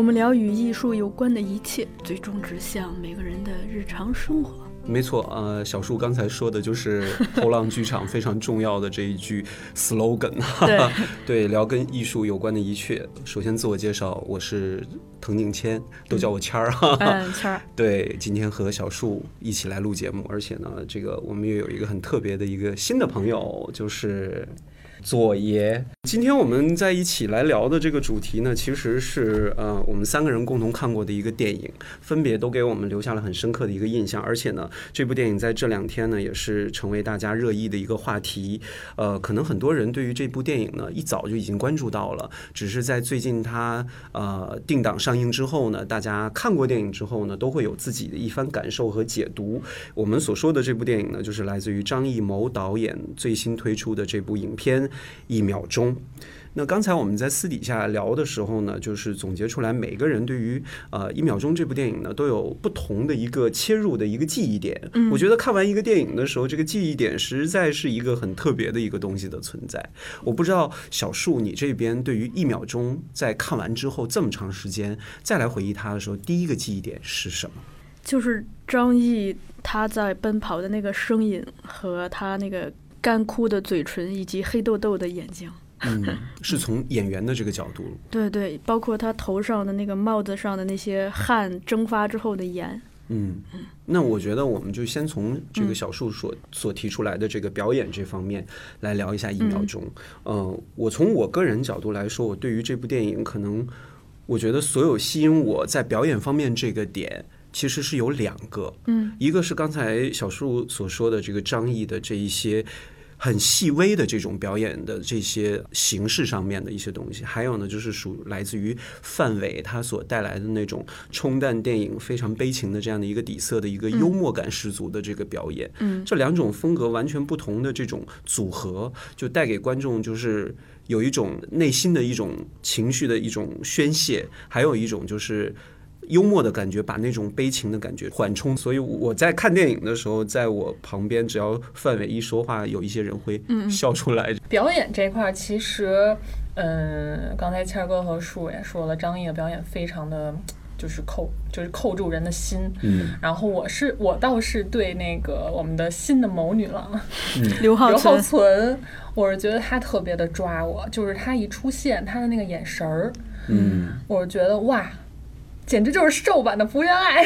我们聊与艺术有关的一切，最终指向每个人的日常生活。没错，呃，小树刚才说的就是后浪剧场非常重要的这一句 slogan。对 对，聊跟艺术有关的一切。首先自我介绍，我是滕景谦，都叫我谦儿哈。嗯，谦儿。对，今天和小树一起来录节目，而且呢，这个我们也有一个很特别的一个新的朋友，就是。左爷，今天我们在一起来聊的这个主题呢，其实是呃我们三个人共同看过的一个电影，分别都给我们留下了很深刻的一个印象。而且呢，这部电影在这两天呢，也是成为大家热议的一个话题。呃，可能很多人对于这部电影呢，一早就已经关注到了，只是在最近它呃定档上映之后呢，大家看过电影之后呢，都会有自己的一番感受和解读。我们所说的这部电影呢，就是来自于张艺谋导演最新推出的这部影片。一秒钟。那刚才我们在私底下聊的时候呢，就是总结出来，每个人对于呃《一秒钟》这部电影呢，都有不同的一个切入的一个记忆点。我觉得看完一个电影的时候，这个记忆点实在是一个很特别的一个东西的存在。我不知道小树你这边对于《一秒钟》在看完之后这么长时间再来回忆它的时候，第一个记忆点是什么？就是张译他在奔跑的那个声音和他那个。干枯的嘴唇以及黑豆豆的眼睛，嗯，是从演员的这个角度。对对，包括他头上的那个帽子上的那些汗蒸发之后的盐。嗯嗯，那我觉得我们就先从这个小树所所提出来的这个表演这方面来聊一下一秒钟。嗯，我从我个人角度来说，我对于这部电影，可能我觉得所有吸引我在表演方面这个点。其实是有两个，嗯，一个是刚才小树所说的这个张译的这一些很细微的这种表演的这些形式上面的一些东西，还有呢就是属来自于范伟他所带来的那种冲淡电影非常悲情的这样的一个底色的一个幽默感十足的这个表演，嗯，这两种风格完全不同的这种组合，就带给观众就是有一种内心的一种情绪的一种宣泄，还有一种就是。幽默的感觉，把那种悲情的感觉缓冲。所以我在看电影的时候，在我旁边，只要范伟一说话，有一些人会笑出来。表演这块儿，其实，嗯，刚才谦儿哥和树也说了，张译的表演非常的，就是扣，就是扣住人的心。嗯。然后我是，我倒是对那个我们的新的谋女郎刘浩 刘浩存，我是觉得她特别的抓我，就是她一出现，她的那个眼神儿，嗯，我觉得哇。简直就是瘦版的福原爱，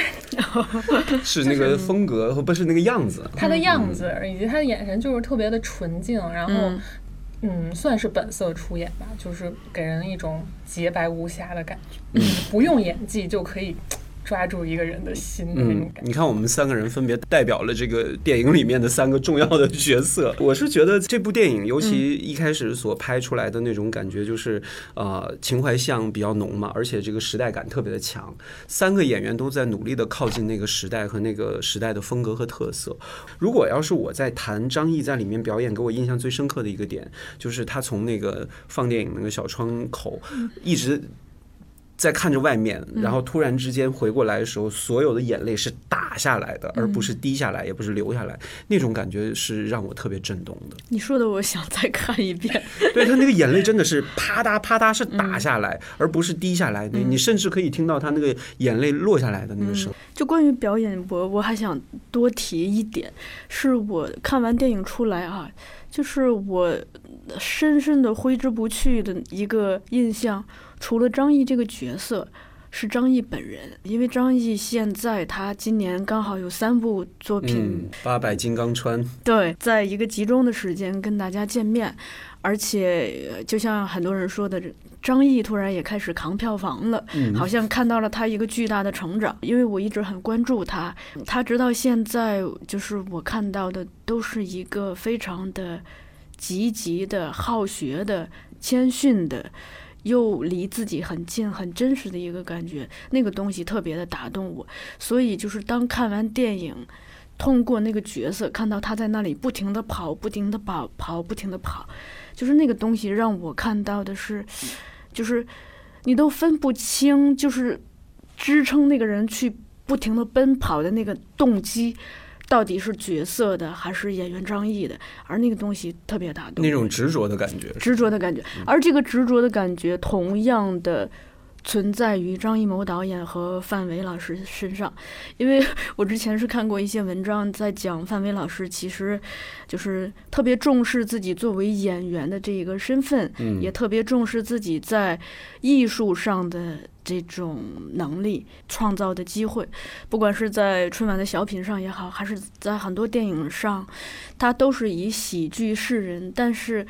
是那个风格和不是那个样子，他的样子以及他的眼神就是特别的纯净，然后嗯，算是本色出演吧，就是给人一种洁白无瑕的感觉，不用演技就可以。抓住一个人的心，嗯，你看，我们三个人分别代表了这个电影里面的三个重要的角色。我是觉得这部电影，尤其一开始所拍出来的那种感觉，就是呃情怀像比较浓嘛，而且这个时代感特别的强。三个演员都在努力的靠近那个时代和那个时代的风格和特色。如果要是我在谈张译在里面表演，给我印象最深刻的一个点，就是他从那个放电影那个小窗口一直。在看着外面，然后突然之间回过来的时候，所有的眼泪是打下来的，而不是滴下来，也不是流下来，那种感觉是让我特别震动的。你说的，我想再看一遍。对他那个眼泪真的是啪嗒啪嗒是打下来，而不是滴下来。你你甚至可以听到他那个眼泪落下来的那个声。就关于表演，我我还想多提一点，是我看完电影出来啊，就是我深深的挥之不去的一个印象。除了张译这个角色，是张译本人，因为张译现在他今年刚好有三部作品，《八百金刚川》对，在一个集中的时间跟大家见面，而且就像很多人说的，张译突然也开始扛票房了，好像看到了他一个巨大的成长。因为我一直很关注他，他直到现在就是我看到的都是一个非常的积极的、好学的、谦逊的。又离自己很近、很真实的一个感觉，那个东西特别的打动我。所以就是当看完电影，通过那个角色看到他在那里不停的跑、不停的跑、跑不停的跑，就是那个东西让我看到的是，就是你都分不清，就是支撑那个人去不停的奔跑的那个动机。到底是角色的还是演员张译的？而那个东西特别打动，那种执着的感觉，执着的感觉。而这个执着的感觉，同样的存在于张艺谋导演和范伟老师身上，因为我之前是看过一些文章，在讲范伟老师其实就是特别重视自己作为演员的这一个身份，也特别重视自己在艺术上的这种能力、创造的机会，不管是在春晚的小品上也好，还是在很多电影上，他都是以喜剧示人，但是。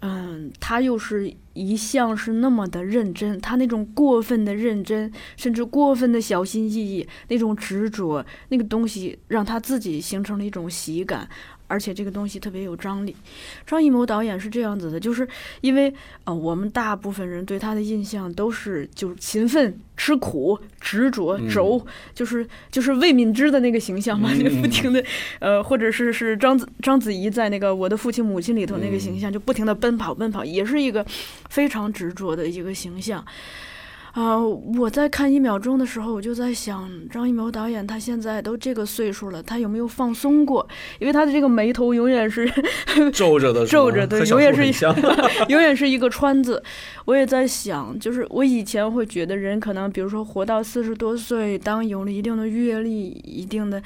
嗯，他又是一向是那么的认真，他那种过分的认真，甚至过分的小心翼翼，那种执着，那个东西让他自己形成了一种喜感。而且这个东西特别有张力。张艺谋导演是这样子的，就是因为呃，我们大部分人对他的印象都是就是勤奋、吃苦、执着、轴，就是就是魏敏芝的那个形象嘛，就不停的呃，或者是是章子章子怡在那个《我的父亲母亲》里头那个形象，就不停的奔跑奔跑，也是一个非常执着的一个形象。啊！我在看一秒钟的时候，我就在想，张艺谋导演他现在都这个岁数了，他有没有放松过？因为他的这个眉头永远是皱着的，皱着的，永远是 永远是一个川字。我也在想，就是我以前会觉得人可能，比如说活到四十多岁，当有了一定的阅历、一定的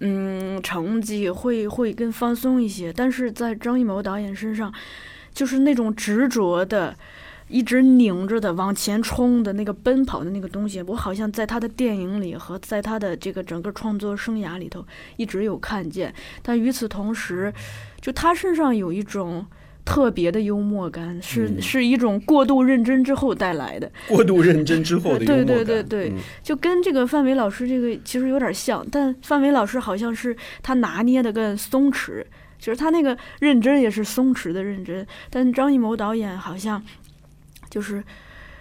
嗯成绩，会会更放松一些。但是在张艺谋导演身上，就是那种执着的。一直拧着的往前冲的那个奔跑的那个东西，我好像在他的电影里和在他的这个整个创作生涯里头一直有看见。但与此同时，就他身上有一种特别的幽默感，是是一种过度认真之后带来的。过度认真之后的幽默感。对对对对，就跟这个范伟老师这个其实有点像，但范伟老师好像是他拿捏的更松弛，就是他那个认真也是松弛的认真，但张艺谋导演好像。就是，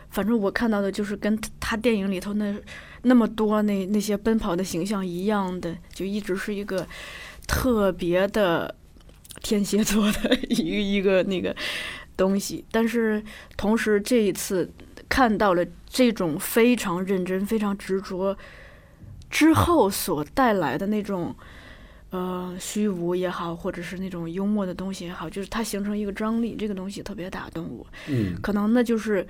反正我看到的，就是跟他电影里头那那么多那那些奔跑的形象一样的，就一直是一个特别的天蝎座的 一个一个那个东西。但是同时这一次看到了这种非常认真、非常执着之后所带来的那种。呃，虚无也好，或者是那种幽默的东西也好，就是它形成一个张力，这个东西特别打动我。嗯，可能那就是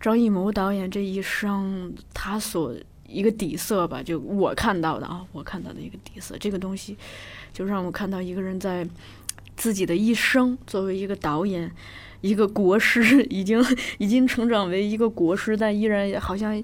张艺谋导演这一生他所一个底色吧，就我看到的啊，我看到的一个底色，这个东西就让我看到一个人在自己的一生作为一个导演，一个国师，已经已经成长为一个国师，但依然也好像。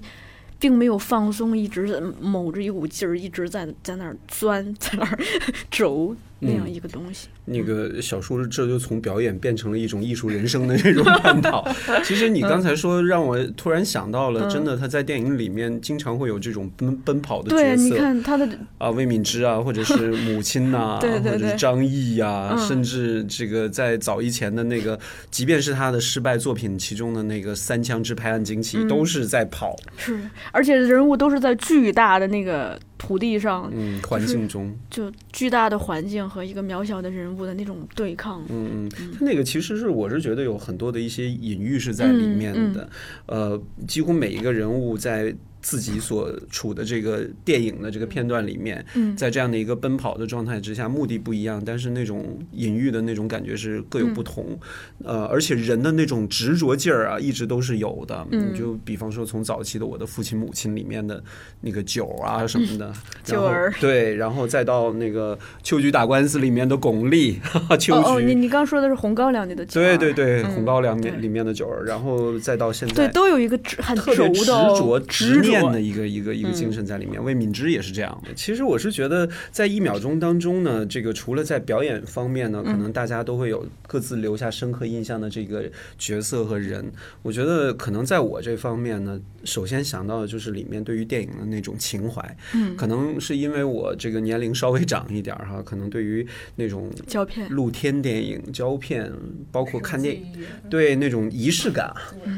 并没有放松，一直卯着一股劲儿，一直在在那儿钻，在那儿 轴那样一个东西。那个小叔这就从表演变成了一种艺术人生的这种探讨。其实你刚才说让我突然想到了，真的他在电影里面经常会有这种奔奔跑的角色。对，你看他的啊，魏敏芝啊，或者是母亲呐，或者是张译呀，甚至这个在早以前的那个，即便是他的失败作品其中的那个《三枪之拍案惊奇》，都是在跑。是，而且人物都是在巨大的那个土地上，嗯，环境中，就巨大的环境和一个渺小的人物。的那种对抗，嗯嗯，他那个其实是我是觉得有很多的一些隐喻是在里面的，呃，几乎每一个人物在。自己所处的这个电影的这个片段里面，在这样的一个奔跑的状态之下，目的不一样，但是那种隐喻的那种感觉是各有不同。呃，而且人的那种执着劲儿啊，一直都是有的。你，就比方说从早期的《我的父亲母亲》里面的那个九啊什么的，九儿对，然后再到那个《秋菊打官司》里面的巩俐，秋菊。哦，你你刚说的是《红高粱》里的九儿。对对对，《红高粱》里面的九儿，然后再到现在，对，都有一个很特别执着执。念的一个一个一个精神在里面，魏敏芝也是这样的。其实我是觉得，在一秒钟当中呢，这个除了在表演方面呢，可能大家都会有各自留下深刻印象的这个角色和人。我觉得可能在我这方面呢，首先想到的就是里面对于电影的那种情怀。嗯，可能是因为我这个年龄稍微长一点哈，可能对于那种胶片、露天电影、胶片，包括看电影，对那种仪式感，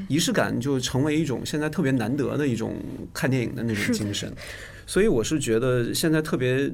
仪式感就成为一种现在特别难得的一种。看电影的那种精神，所以我是觉得现在特别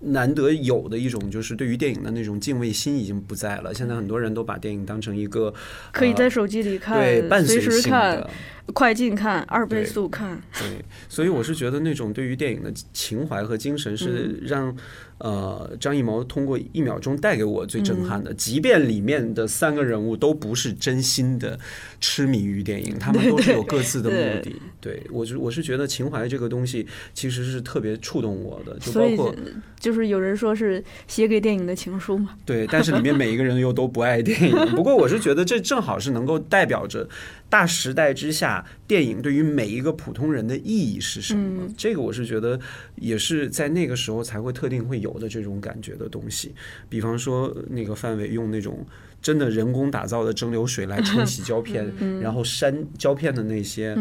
难得有的一种，就是对于电影的那种敬畏心已经不在了。现在很多人都把电影当成一个可以在手机里看，对，随时看，快进看，二倍速看。对，所以我是觉得那种对于电影的情怀和精神是让呃，张艺谋通过一秒钟带给我最震撼的，即便里面的三个人物都不是真心的痴迷于电影，他们都是有各自的目的。对我是我是觉得情怀这个东西其实是特别触动我的，就包括就是有人说是写给电影的情书嘛。对，但是里面每一个人又都不爱电影。不过我是觉得这正好是能够代表着大时代之下电影对于每一个普通人的意义是什么。这个我是觉得也是在那个时候才会特定会有。的这种感觉的东西，比方说那个范伟用那种真的人工打造的蒸馏水来冲洗胶片，然后删胶片的那些，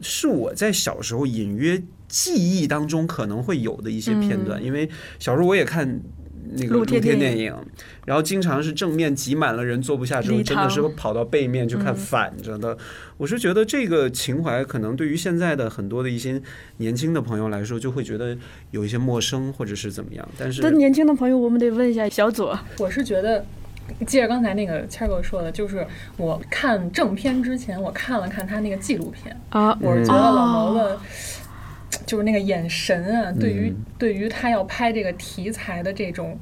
是我在小时候隐约记忆当中可能会有的一些片段，因为小时候我也看。那个露天电影，然后经常是正面挤满了人坐不下之后，真的是跑到背面去看反着的。我是觉得这个情怀可能对于现在的很多的一些年轻的朋友来说，就会觉得有一些陌生或者是怎么样。但是，年轻的朋友，我们得问一下小左。我是觉得，接着刚才那个谦哥说的，就是我看正片之前，我看了看他那个纪录片啊，我是觉得老毛的。就是那个眼神啊，对于对于他要拍这个题材的这种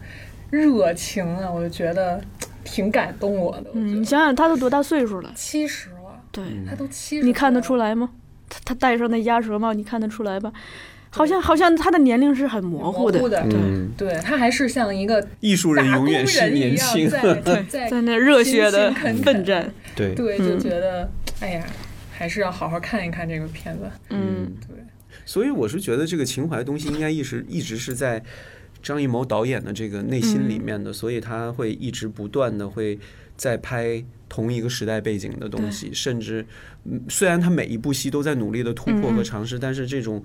热情啊，我就觉得挺感动我的。嗯，你想想，他都多大岁数了？七十了。对，他都七十。你看得出来吗？他他戴上那鸭舌帽，你看得出来吧？好像好像他的年龄是很模糊的。对，对他还是像一个艺术人永远是年轻，在在那热血的奋战。对对，就觉得哎呀，还是要好好看一看这个片子。嗯，对。所以我是觉得这个情怀东西应该一直一直是在张艺谋导演的这个内心里面的，所以他会一直不断的会在拍同一个时代背景的东西，甚至虽然他每一部戏都在努力的突破和尝试，但是这种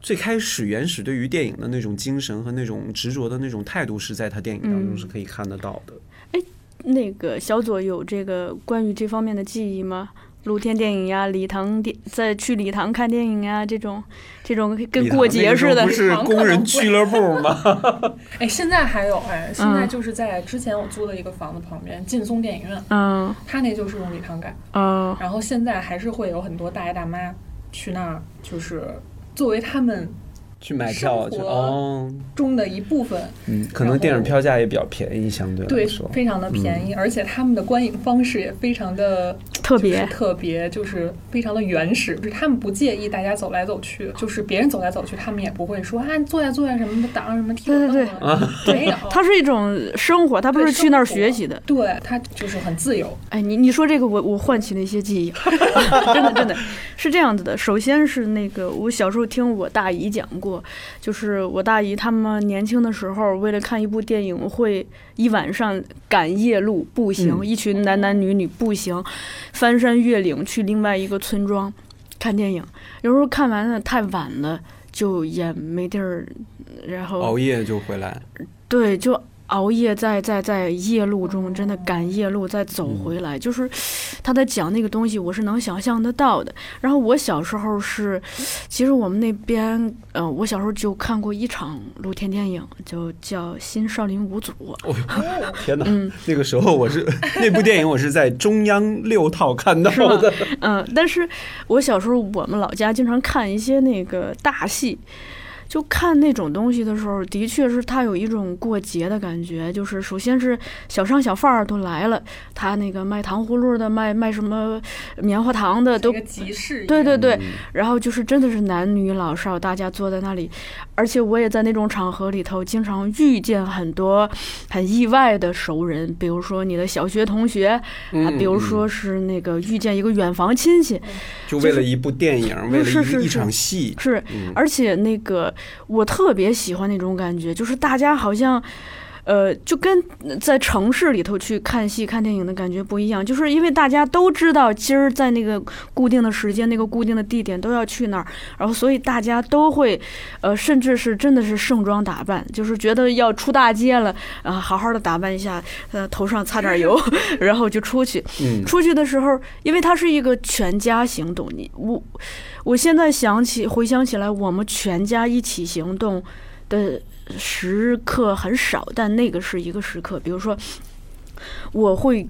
最开始原始对于电影的那种精神和那种执着的那种态度，是在他电影当中是可以看得到的。哎，那个小左有这个关于这方面的记忆吗？露天电影呀，礼堂电在去礼堂看电影啊，这种这种跟过节似的，不是工人俱乐部吗？哎，现在还有哎，现在就是在之前我租的一个房子旁边，劲松电影院，嗯，他那就是用礼堂改，嗯，然后现在还是会有很多大爷大妈去那儿，就是作为他们。去买票去哦，中的一部分，嗯，可能电影票价也比较便宜，相对来说，非常的便宜，而且他们的观影方式也非常的特别，特别就是非常的原始，就是他们不介意大家走来走去，就是别人走来走去，他们也不会说啊坐下坐下什么的，挡什么对对对，没有，它是一种生活，他不是去那儿学习的，对他就是很自由。哎，你你说这个，我我唤起了一些记忆，真的真的。是这样子的。首先是那个我小时候听我大姨讲过。就是我大姨他们年轻的时候，为了看一部电影，会一晚上赶夜路步行，一群男男女女步行，翻山越岭去另外一个村庄看电影。有时候看完了太晚了，就也没地儿，然后熬夜就回来。对，就。熬夜在在在夜路中，真的赶夜路再走回来，就是他在讲那个东西，我是能想象得到的。然后我小时候是，其实我们那边，嗯，我小时候就看过一场露天电影，就叫《新少林五祖》。哦，天哪！嗯，那个时候我是 那部电影，我是在中央六套看到的。嗯，但是我小时候我们老家经常看一些那个大戏。就看那种东西的时候，的确是它有一种过节的感觉。就是首先是小商小贩儿都来了，他那个卖糖葫芦的、卖卖什么棉花糖的都集市。对对对，然后就是真的是男女老少大家坐在那里，而且我也在那种场合里头经常遇见很多很意外的熟人，比如说你的小学同学啊，比如说是那个遇见一个远房亲戚，就为了一部电影，为了一一场戏，是，而且那个。我特别喜欢那种感觉，就是大家好像。呃，就跟在城市里头去看戏、看电影的感觉不一样，就是因为大家都知道今儿在那个固定的时间、那个固定的地点都要去那儿，然后所以大家都会，呃，甚至是真的是盛装打扮，就是觉得要出大街了，啊，好好的打扮一下，呃，头上擦点油，然后就出去。嗯，出去的时候，因为它是一个全家行动，你我，我现在想起回想起来，我们全家一起行动的。时刻很少，但那个是一个时刻。比如说，我会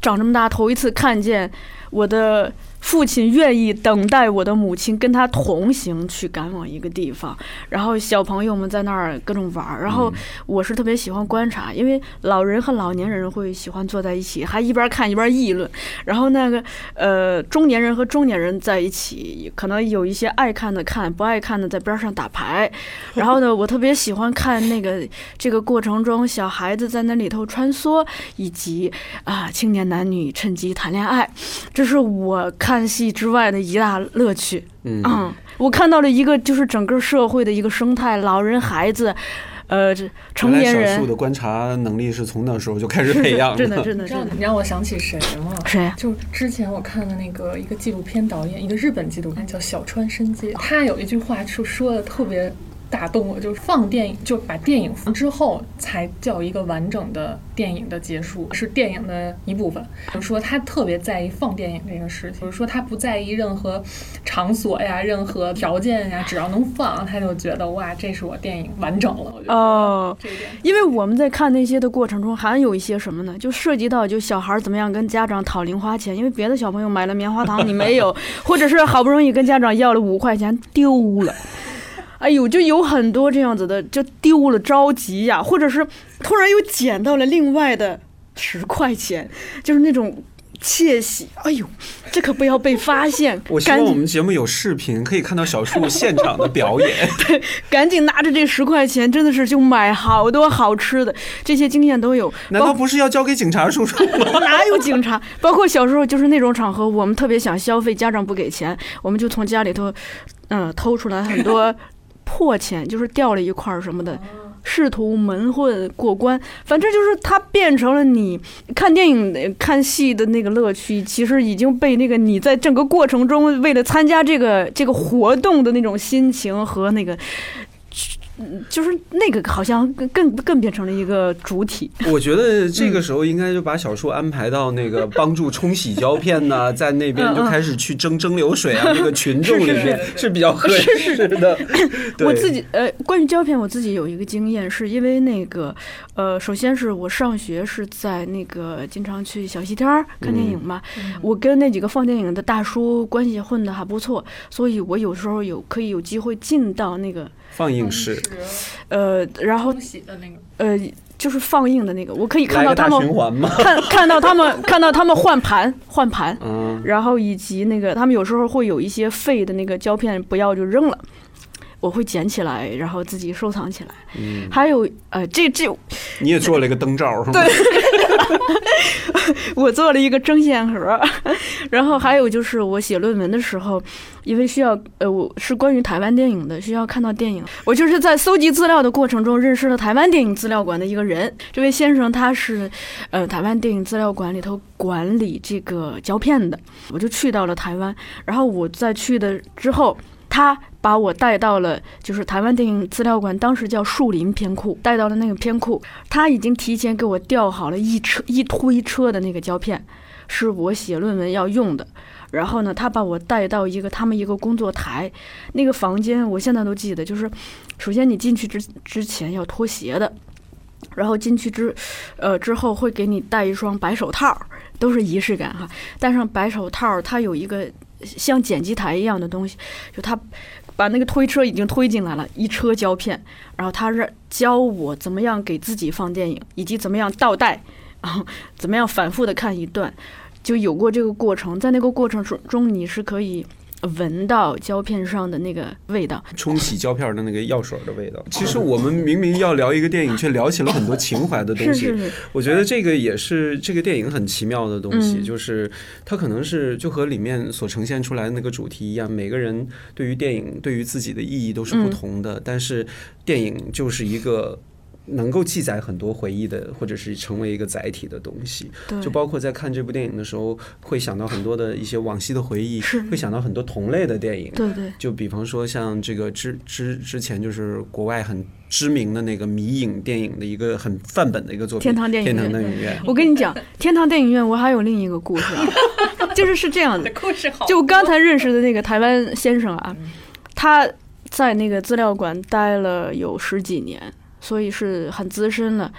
长这么大头一次看见我的。父亲愿意等待我的母亲跟他同行去赶往一个地方，然后小朋友们在那儿各种玩儿，然后我是特别喜欢观察，因为老人和老年人会喜欢坐在一起，还一边看一边议论，然后那个呃中年人和中年人在一起，可能有一些爱看的看，不爱看的在边上打牌，然后呢，我特别喜欢看那个这个过程中小孩子在那里头穿梭，以及啊青年男女趁机谈恋爱，这是我。看戏之外的一大乐趣，嗯，我看到了一个就是整个社会的一个生态，老人、孩子，呃，这成年人。小树的观察能力是从那时候就开始培养的，真的，真的，真的。你让我想起谁了？谁？就之前我看的那个一个纪录片导演，一个日本纪录片叫小川伸介，他有一句话就说的特别。打动我，就是放电影，就把电影放之后才叫一个完整的电影的结束，是电影的一部分。就是说他特别在意放电影这个事情，就是说他不在意任何场所呀、任何条件呀，只要能放，他就觉得哇，这是我电影完整了。哦，这点，因为我们在看那些的过程中，还有一些什么呢？就涉及到就小孩怎么样跟家长讨零花钱，因为别的小朋友买了棉花糖你没有，或者是好不容易跟家长要了五块钱丢了。哎呦，就有很多这样子的，就丢了着急呀，或者是突然又捡到了另外的十块钱，就是那种窃喜。哎呦，这可不要被发现！我希望我们节目有视频，可以看到小树现场的表演。对，赶紧拿着这十块钱，真的是就买好多好吃的。这些经验都有。难道不是要交给警察叔叔吗？哪有警察？包括小时候就是那种场合，我们特别想消费，家长不给钱，我们就从家里头，嗯，偷出来很多。破钱就是掉了一块什么的，试图蒙混过关，反正就是它变成了你看电影、看戏的那个乐趣，其实已经被那个你在整个过程中为了参加这个这个活动的那种心情和那个。嗯，就是那个好像更更更变成了一个主体。我觉得这个时候应该就把小树安排到那个帮助冲洗胶片呢，在那边就开始去蒸蒸馏水啊，这个群众里面是比较合适的。我自己呃，关于胶片，我自己有一个经验，是因为那个呃，首先是我上学是在那个经常去小西天看电影嘛，我跟那几个放电影的大叔关系混的还不错，所以我有时候有可以有机会进到那个。放映室，呃，然后呃，就是放映的那个，我可以看到他们 看看到他们看到他们换盘换盘，然后以及那个他们有时候会有一些废的那个胶片不要就扔了，我会捡起来，然后自己收藏起来。嗯，还有呃，这这你也做了一个灯罩是吗？对。我做了一个针线盒，然后还有就是我写论文的时候，因为需要呃，我是关于台湾电影的，需要看到电影，我就是在搜集资料的过程中认识了台湾电影资料馆的一个人。这位先生他是呃台湾电影资料馆里头管理这个胶片的，我就去到了台湾，然后我在去的之后。他把我带到了，就是台湾电影资料馆，当时叫树林片库，带到了那个片库。他已经提前给我调好了一车一推车的那个胶片，是我写论文要用的。然后呢，他把我带到一个他们一个工作台，那个房间我现在都记得，就是首先你进去之之前要脱鞋的，然后进去之，呃之后会给你戴一双白手套，都是仪式感哈。戴上白手套，它有一个。像剪辑台一样的东西，就他把那个推车已经推进来了，一车胶片，然后他是教我怎么样给自己放电影，以及怎么样倒带，然后怎么样反复的看一段，就有过这个过程，在那个过程中中你是可以。闻到胶片上的那个味道，冲洗胶片的那个药水的味道。其实我们明明要聊一个电影，却聊起了很多情怀的东西。我觉得这个也是这个电影很奇妙的东西，就是它可能是就和里面所呈现出来的那个主题一样，每个人对于电影对于自己的意义都是不同的，但是电影就是一个。能够记载很多回忆的，或者是成为一个载体的东西，就包括在看这部电影的时候，会想到很多的一些往昔的回忆，会想到很多同类的电影。对对，就比方说像这个之之之前就是国外很知名的那个迷影电影的一个很范本的一个作品《天堂电影院》。电影院。我跟你讲，《天堂电影院》，我还有另一个故事，就是是这样的。故事好。就刚才认识的那个台湾先生啊，他在那个资料馆待了有十几年。所以是很资深了。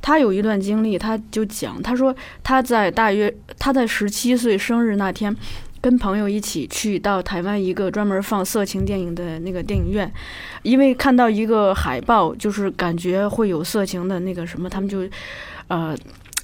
他有一段经历，他就讲，他说他在大约他在十七岁生日那天，跟朋友一起去到台湾一个专门放色情电影的那个电影院，因为看到一个海报，就是感觉会有色情的那个什么，他们就，呃。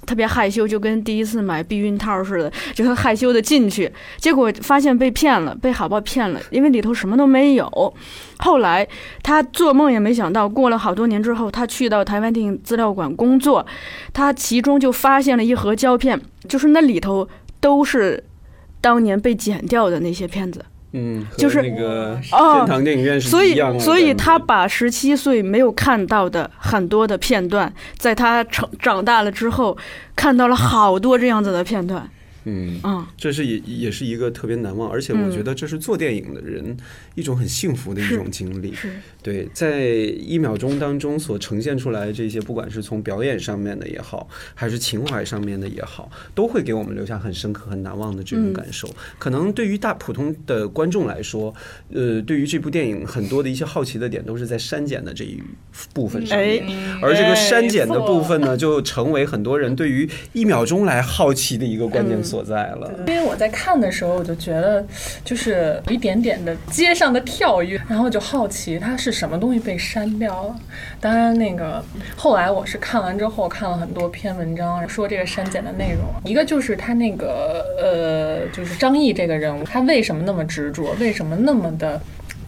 特别害羞，就跟第一次买避孕套似的，就很害羞的进去，结果发现被骗了，被海报骗了，因为里头什么都没有。后来他做梦也没想到，过了好多年之后，他去到台湾电影资料馆工作，他其中就发现了一盒胶片，就是那里头都是当年被剪掉的那些片子。嗯，就是那个天堂电影院是所以一样的所以他把十七岁没有看到的很多的片段，在他成长大了之后，看到了好多这样子的片段。嗯，嗯，这是也也是一个特别难忘，而且我觉得这是做电影的人一种很幸福的一种经历。是。对，在一秒钟当中所呈现出来这些，不管是从表演上面的也好，还是情怀上面的也好，都会给我们留下很深刻、很难忘的这种感受。可能对于大普通的观众来说，呃，对于这部电影很多的一些好奇的点都是在删减的这一部分上面。嗯而这个删减的部分呢，就成为很多人对于一秒钟来好奇的一个关键所在了。因为我在看的时候，我就觉得就是有一点点的街上的跳跃，然后就好奇它是什么东西被删掉了。当然，那个后来我是看完之后看了很多篇文章，说这个删减的内容，一个就是他那个呃，就是张译这个人物，他为什么那么执着，为什么那么的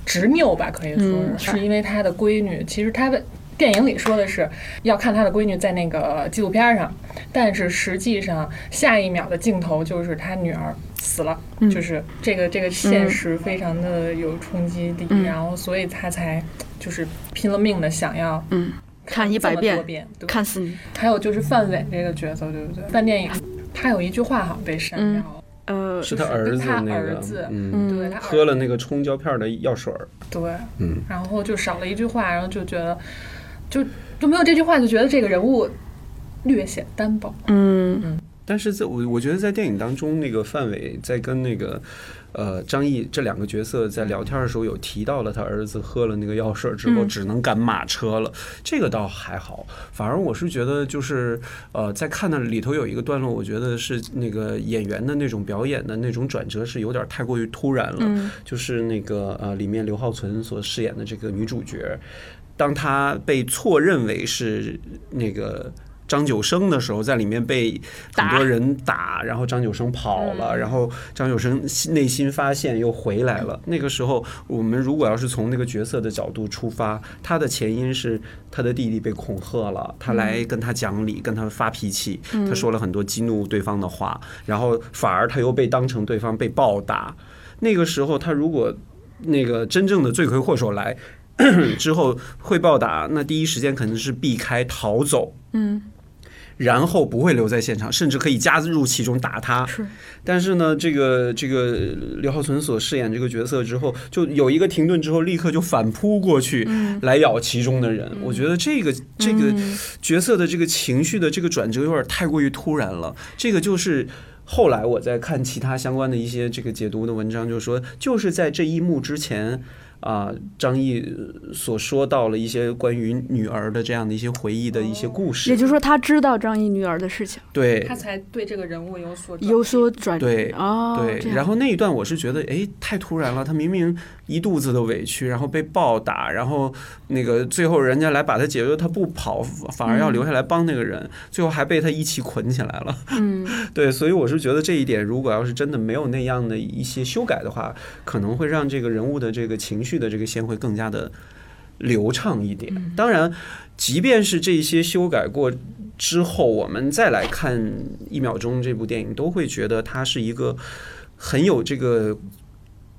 执拗吧，可以说嗯，是因为他的闺女，其实他的。电影里说的是要看他的闺女在那个纪录片上，但是实际上下一秒的镜头就是他女儿死了，嗯就是这个这个现实非常的有冲击力，嗯然后所以他才就是拼了命的想要嗯，看一百遍，看死你。还有就是范伟这个角色，对不对？范电影他有一句话好像被删掉了，呃，是他儿子他那个儿子，嗯，对他喝了那个冲胶片的药水儿，对，嗯，然后就少了一句话，然后就觉得就就没有这句话，就觉得这个人物略显单薄。嗯嗯但是在我我觉得在电影当中，那个范伟在跟那个呃张译这两个角色在聊天的时候，有提到了他儿子喝了那个药水之后嗯只能赶马车了，这个倒还好。反而我是觉得就是呃在看的里头有一个段落，我觉得是那个演员的那种表演的那种转折是有点太过于突然了。嗯就是那个呃，里面刘浩存所饰演的这个女主角，当他被错认为是那个。张九生的时候，在里面被很多人打，然后张九生跑了，然后张九生内心发现又回来了。那个时候，我们如果要是从那个角色的角度出发，他的前因是他的弟弟被恐吓了，他来跟他讲理，跟他发脾气，他说了很多激怒对方的话，然后反而他又被当成对方被暴打。那个时候，他如果那个真正的罪魁祸首来 之后会暴打，那第一时间肯定是避开逃走，嗯，然后不会留在现场，甚至可以加入其中打他。是但是呢，这个这个刘浩存所饰演这个角色之后，就有一个停顿之后，立刻就反扑过去来咬其中的人。我觉得这个这个角色的这个情绪的这个转折有点太过于突然了。这个就是后来我在看其他相关的一些这个解读的文章，就是说就是在这一幕之前。啊，张译所说到了一些关于女儿的这样的一些回忆的一些故事，也就是说，他知道张译女儿的事情，对他才对这个人物有所有所转对哦，对，然后那一段我是觉得，哎，太突然了。他明明一肚子的委屈，然后被暴打，然后那个最后人家来把他解救，他不跑，反而要留下来帮那个人，最后还被他一起捆起来了。嗯 对，所以我是觉得这一点，如果要是真的没有那样的一些修改的话，可能会让这个人物的这个情绪的这个线会更加的流畅一点。当然，即便是这些修改过之后，我们再来看《一秒钟》这部电影，都会觉得它是一个很有这个。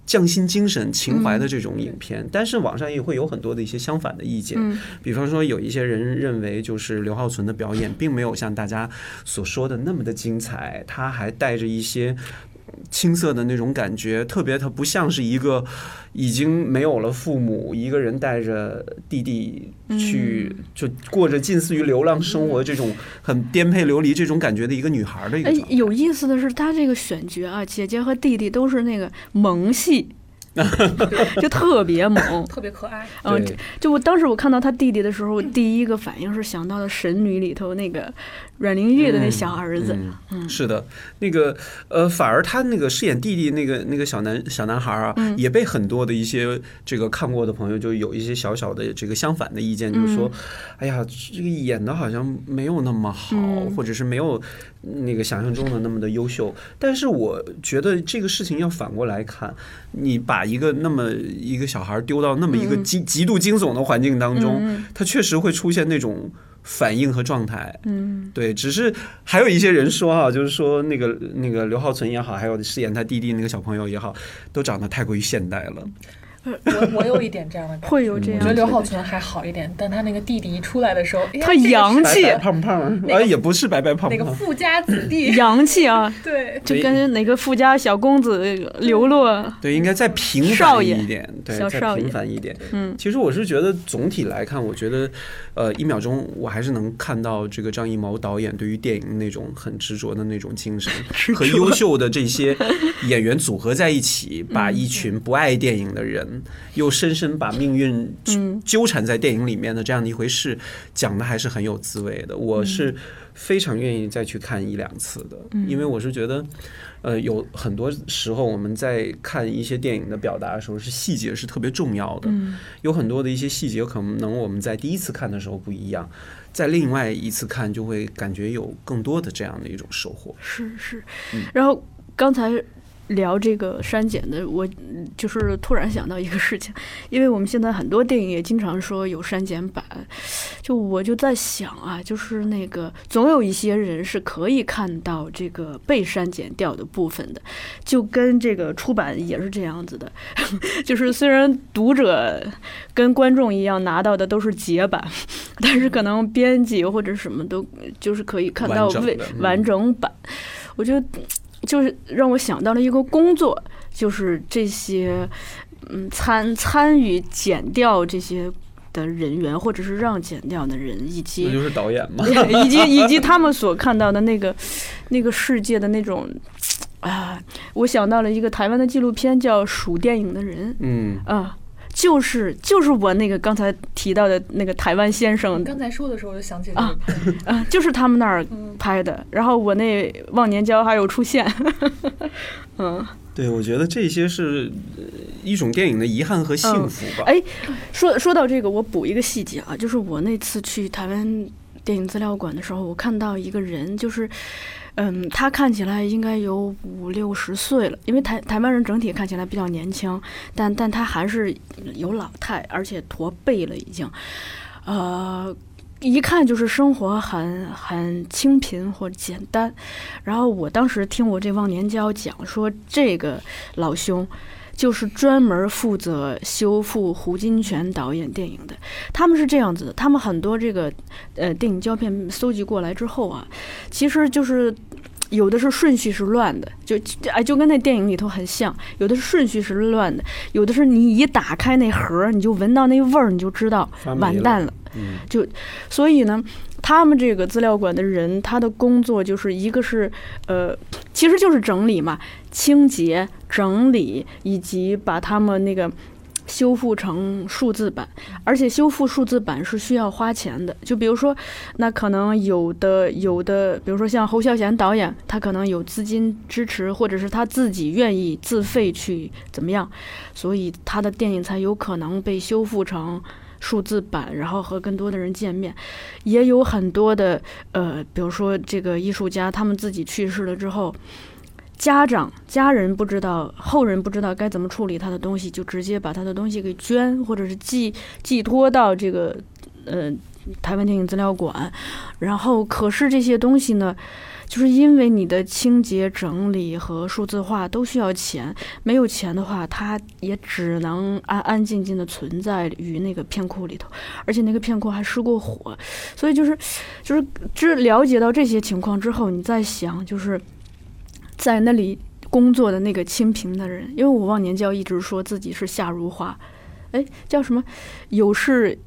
匠心精神、情怀的这种影片，但是网上也会有很多的一些相反的意见。嗯比方说，有一些人认为，就是刘浩存的表演并没有像大家所说的那么的精彩，他还带着一些青涩的那种感觉，特别他不像是一个已经没有了父母，一个人带着弟弟去就过着近似于流浪生活这种很颠沛流离这种感觉的一个女孩的一个哎。，有意思的是，她这个选角啊，姐姐和弟弟都是那个萌系，就特别萌，特别可爱。嗯，就我当时我看到他弟弟的时候，第一个反应是想到了《神女》里头那个阮玲玉的那小儿子。嗯，是的，那个呃，反而他那个饰演弟弟那个那个小男小男孩啊，也被很多的一些这个看过的朋友就有一些小小的这个相反的意见，就是说，哎呀，这个演的好像没有那么好，或者是没有。那个想象中的那么的优秀，但是我觉得这个事情要反过来看，你把一个那么一个小孩丢到那么一个极极度惊悚的环境当中，他确实会出现那种反应和状态。嗯，对，只是还有一些人说啊，就是说那个那个刘浩存也好，还有饰演他弟弟那个小朋友也好，都长得太过于现代了。我我有一点这样的感觉，会有这样。我觉得刘浩存还好一点，但他那个弟弟一出来的时候，他洋气，白白胖胖，哎，也不是白白胖胖，那个富家子弟，洋气啊，对，就跟哪个富家小公子流落，对，应该再平凡一点，对，再平凡一点。嗯，其实我是觉得总体来看，我觉得，呃，一秒钟我还是能看到这个张艺谋导演对于电影那种很执着的那种精神，和优秀的这些演员组合在一起，把一群不爱电影的人。又深深把命运纠缠在电影里面的这样的一回事，讲的还是很有滋味的。我是非常愿意再去看一两次的，因为我是觉得，呃，有很多时候我们在看一些电影的表达的时候，是细节是特别重要的。有很多的一些细节，可能我们在第一次看的时候不一样，在另外一次看就会感觉有更多的这样的一种收获。是是，然后刚才。聊这个删减的，我就是突然想到一个事情，因为我们现在很多电影也经常说有删减版，就我就在想啊，就是那个总有一些人是可以看到这个被删减掉的部分的，就跟这个出版也是这样子的，就是虽然读者跟观众一样拿到的都是截版，但是可能编辑或者什么都就是可以看到未完整版，我觉得。就是让我想到了一个工作，就是这些嗯参参与剪掉这些的人员，或者是让剪掉的人，以及那就是导演嘛，以及以及他们所看到的那个那个世界的那种啊，我想到了一个台湾的纪录片，叫《数电影的人》，嗯啊。就是就是我那个刚才提到的那个台湾先生，刚才说的时候我就想起啊 啊，就是他们那儿拍的。然后我那忘年交还有出现，嗯，对，我觉得这些是一种电影的遗憾和幸福吧。哎，说说到这个，我补一个细节啊，就是我那次去台湾电影资料馆的时候，我看到一个人，就是。嗯，他看起来应该有五六十岁了，因为台台湾人整体看起来比较年轻，但但他还是有老态，而且驼背了已经，呃，一看就是生活很很清贫或简单。然后我当时听我这忘年交讲说，这个老兄。就是专门负责修复胡金铨导演电影的，他们是这样子的，他们很多这个呃电影胶片搜集过来之后啊，其实就是有的是顺序是乱的，就哎就跟那电影里头很像，有的是顺序是乱的，有的是你一打开那盒，你就闻到那味儿，你就知道完蛋了，就所以呢。他们这个资料馆的人，他的工作就是一个是，呃，其实就是整理嘛，清洁、整理，以及把他们那个修复成数字版。而且修复数字版是需要花钱的。就比如说，那可能有的有的，比如说像侯孝贤导演，他可能有资金支持，或者是他自己愿意自费去怎么样，所以他的电影才有可能被修复成。数字版，然后和更多的人见面，也有很多的呃，比如说这个艺术家，他们自己去世了之后，家长、家人不知道，后人不知道该怎么处理他的东西，就直接把他的东西给捐，或者是寄寄托到这个呃台湾电影资料馆，然后可是这些东西呢？就是因为你的清洁整理和数字化都需要钱，没有钱的话，它也只能安安静静的存在于那个片库里头，而且那个片库还失过火，所以就是，就是知了解到这些情况之后，你再想，就是在那里工作的那个清贫的人，因为我忘年交一直说自己是夏如花，哎，叫什么？有事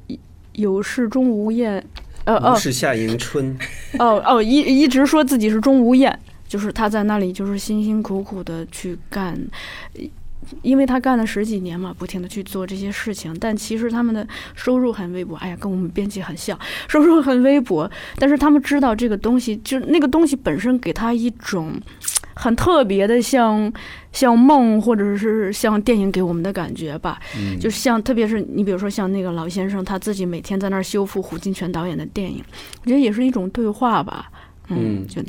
有事钟无艳。呃哦，是夏迎春。哦哦，一一直说自己是钟无艳，就是他在那里就是辛辛苦苦的去干，因为他干了十几年嘛，不停的去做这些事情，但其实他们的收入很微薄。哎呀，跟我们编辑很像，收入很微薄，但是他们知道这个东西，就是那个东西本身给他一种很特别的，像像梦或者是像电影给我们的感觉吧。嗯，就是像，特别是你比如说像那个老先生，他自己每天在那儿修复胡金铨导演的电影，我觉得也是一种对话吧。嗯，就。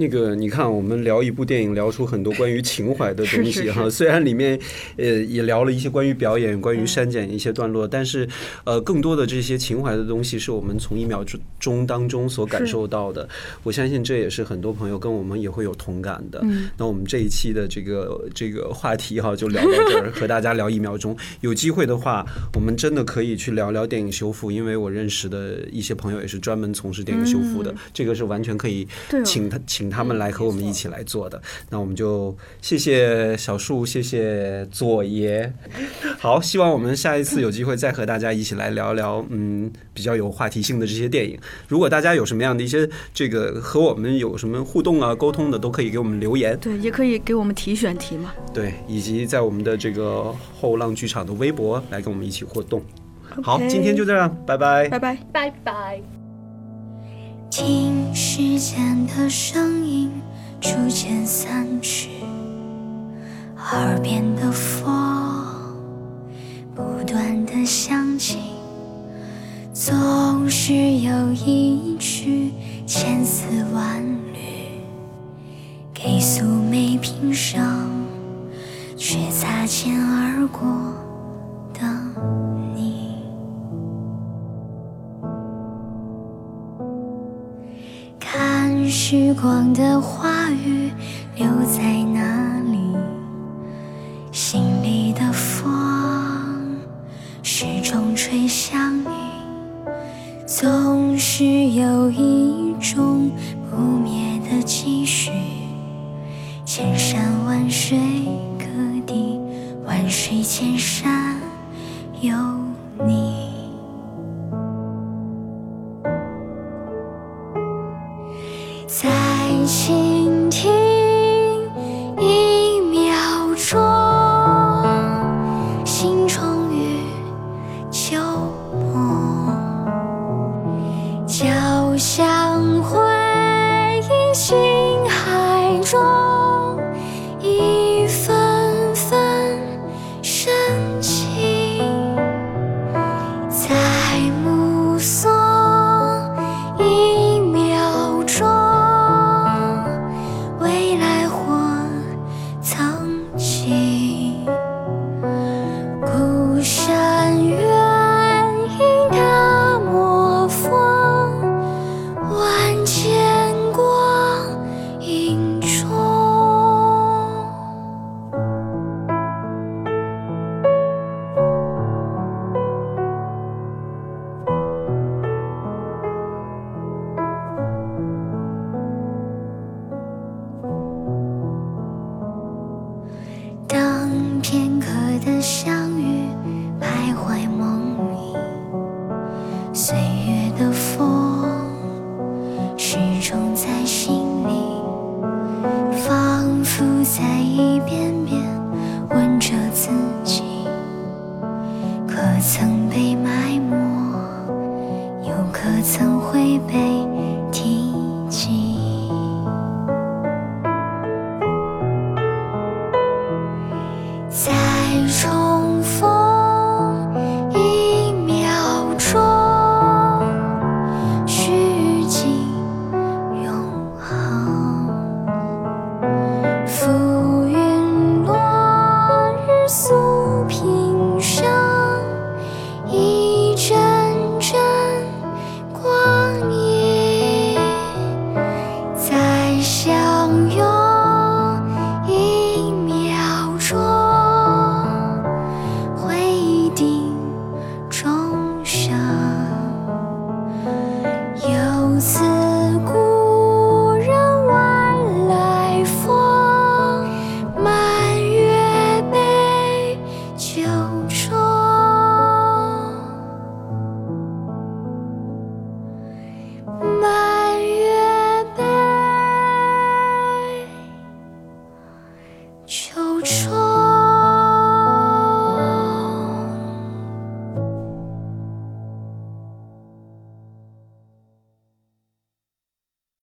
那个，你看，我们聊一部电影，聊出很多关于情怀的东西哈。虽然里面，呃，也聊了一些关于表演、关于删减一些段落，但是，呃，更多的这些情怀的东西，是我们从一秒钟钟当中所感受到的。我相信这也是很多朋友跟我们也会有同感的。那我们这一期的这个这个话题哈，就聊到这儿，和大家聊一秒钟。有机会的话，我们真的可以去聊聊电影修复，因为我认识的一些朋友也是专门从事电影修复的，这个是完全可以请他请。他们来和我们一起来做的，那我们就谢谢小树，谢谢左爷。好，希望我们下一次有机会再和大家一起来聊聊，嗯，比较有话题性的这些电影。如果大家有什么样的一些这个和我们有什么互动啊、沟通的，都可以给我们留言。对，也可以给我们提选题嘛。对，以及在我们的这个后浪剧场的微博来跟我们一起互动。好，今天就这样，拜拜，拜拜，拜拜。听时间的声音逐渐散去，耳边的风不断的响起，总是有一曲千丝万缕，给素昧平生却擦肩而过。看时光的话语留在哪里？心里的风始终吹向你，总是有一种